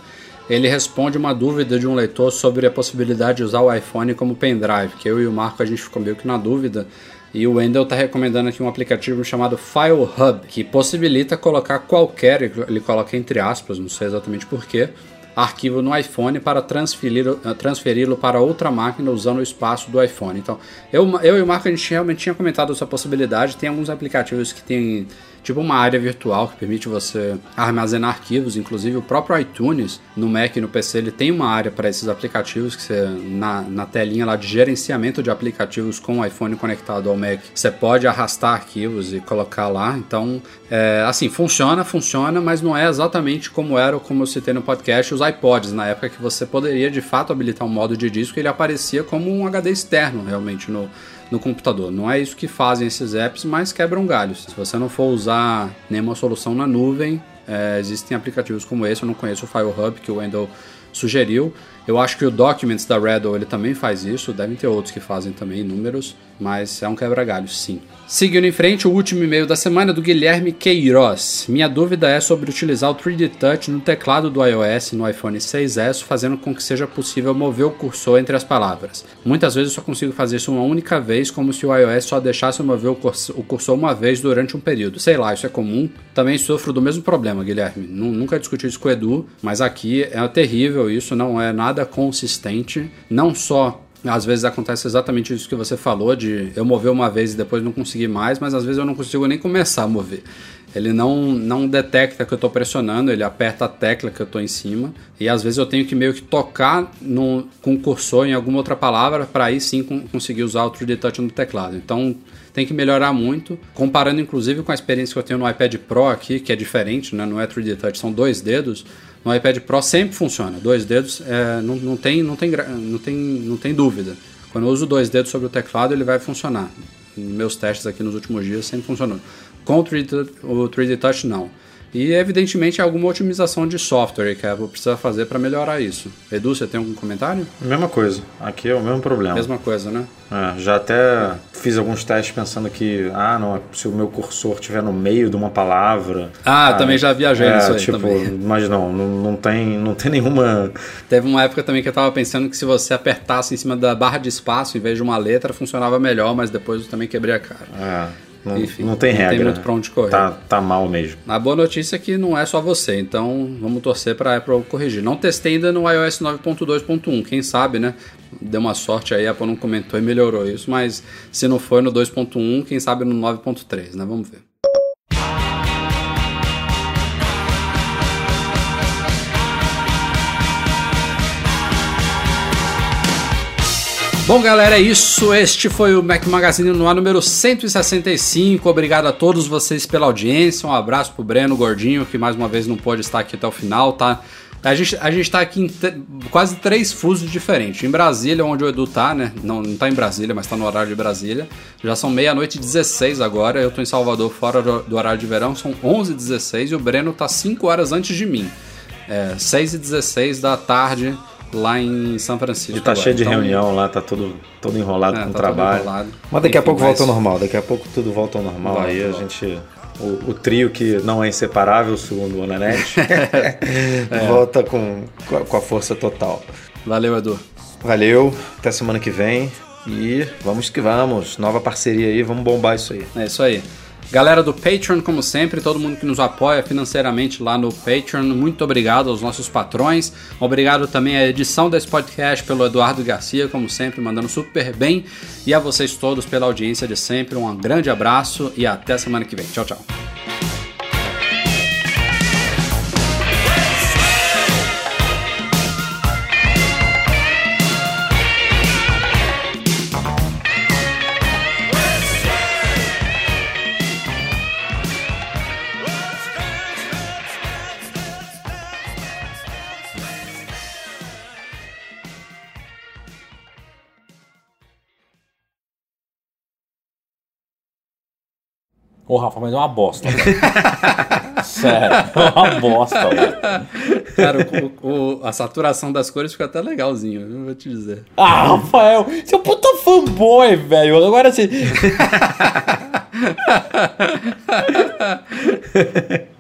Ele responde uma dúvida de um leitor sobre a possibilidade de usar o iPhone como pendrive, que eu e o Marco a gente ficou meio que na dúvida. E o Wendell está recomendando aqui um aplicativo chamado File Hub, que possibilita colocar qualquer, ele coloca entre aspas, não sei exatamente porquê, arquivo no iPhone para transferi-lo transferi para outra máquina usando o espaço do iPhone. Então, eu, eu e o Marco a gente realmente tinha comentado essa possibilidade. Tem alguns aplicativos que tem tipo uma área virtual que permite você armazenar arquivos, inclusive o próprio iTunes no Mac e no PC ele tem uma área para esses aplicativos que você na, na telinha lá de gerenciamento de aplicativos com o iPhone conectado ao Mac você pode arrastar arquivos e colocar lá. Então, é, assim funciona, funciona, mas não é exatamente como era, como eu citei no podcast, os iPods na época que você poderia de fato habilitar um modo de disco, ele aparecia como um HD externo realmente no no computador. Não é isso que fazem esses apps, mas quebram galhos. Se você não for usar nenhuma solução na nuvem, é, existem aplicativos como esse. Eu não conheço o File Hub que o Wendell sugeriu. Eu acho que o Documents da Redel ele também faz isso. Devem ter outros que fazem também números, mas é um quebra-galho, sim. Seguindo em frente, o último e-mail da semana é do Guilherme Queiroz. Minha dúvida é sobre utilizar o 3D Touch no teclado do iOS no iPhone 6S, fazendo com que seja possível mover o cursor entre as palavras. Muitas vezes eu só consigo fazer isso uma única vez, como se o iOS só deixasse mover o cursor uma vez durante um período. Sei lá, isso é comum. Também sofro do mesmo problema, Guilherme. Nunca discuti isso com o Edu, mas aqui é terrível isso, não é nada consistente. Não só às vezes acontece exatamente isso que você falou, de eu mover uma vez e depois não conseguir mais, mas às vezes eu não consigo nem começar a mover. ele não, não detecta que eu estou pressionando, ele aperta a tecla que eu estou em cima e às vezes eu tenho que meio que tocar no, com o cursor em alguma outra palavra para aí sim com, conseguir usar o 3D Touch no teclado. Então tem que melhorar muito, comparando inclusive com a experiência que eu tenho no iPad Pro aqui, que é diferente, né? não é 3D Touch, são dois dedos. No iPad Pro sempre funciona, dois dedos é, não, não, tem, não, tem, não, tem, não tem dúvida. Quando eu uso dois dedos sobre o teclado, ele vai funcionar. Meus testes aqui nos últimos dias sempre funcionou. Com o 3D, o 3D Touch, não. E, evidentemente, alguma otimização de software que a Apple precisa fazer para melhorar isso. Edu, você tem algum comentário? Mesma coisa. Aqui é o mesmo problema. Mesma coisa, né? É, já até fiz alguns testes pensando que, ah, não, se o meu cursor estiver no meio de uma palavra. Ah, ah também já viajei é, nisso aí tipo, também. Mas não, não, não, tem, não tem nenhuma. Teve uma época também que eu tava pensando que se você apertasse em cima da barra de espaço em vez de uma letra, funcionava melhor, mas depois eu também quebrei a cara. É. Não, Enfim, não tem regra. Não tem muito pra onde correr. Tá, tá mal mesmo. A boa notícia é que não é só você, então vamos torcer pra Apple corrigir. Não testei ainda no iOS 9.2.1, quem sabe, né? Deu uma sorte aí, a Apple não comentou e melhorou isso, mas se não foi no 2.1, quem sabe no 9.3, né? Vamos ver. Bom, galera, é isso. Este foi o Mac Magazine no ar número 165. Obrigado a todos vocês pela audiência. Um abraço pro Breno Gordinho, que mais uma vez não pôde estar aqui até o final, tá? A gente, a gente tá aqui em quase três fusos diferentes. Em Brasília, onde o Edu tá, né? Não, não tá em Brasília, mas tá no horário de Brasília. Já são meia-noite e 16 agora. Eu tô em Salvador, fora do, do horário de verão. São 11 e 16 e o Breno tá 5 horas antes de mim. É, 6 e 16 da tarde lá em São Francisco. E tá cheio de então, reunião lá, tá todo, todo enrolado é, com o tá trabalho. Enrolado. Mas daqui Enfim, a pouco mas... volta ao normal, daqui a pouco tudo volta ao normal. Volta, aí volta. a gente. O, o, trio que não é inseparável, segundo o Onanete, é. volta com, com a força total. Valeu, Edu. Valeu, até semana que vem. E vamos que vamos. Nova parceria aí, vamos bombar isso aí. É isso aí. Galera do Patreon, como sempre, todo mundo que nos apoia financeiramente lá no Patreon, muito obrigado aos nossos patrões. Obrigado também à edição desse podcast pelo Eduardo Garcia, como sempre, mandando super bem. E a vocês todos pela audiência de sempre. Um grande abraço e até semana que vem. Tchau, tchau. Ô, Rafa, mas é uma bosta. Sério, é uma bosta, velho. Cara, o, o, a saturação das cores fica até legalzinho, eu vou te dizer. Ah, Rafael, um puta fanboy, velho. Agora você.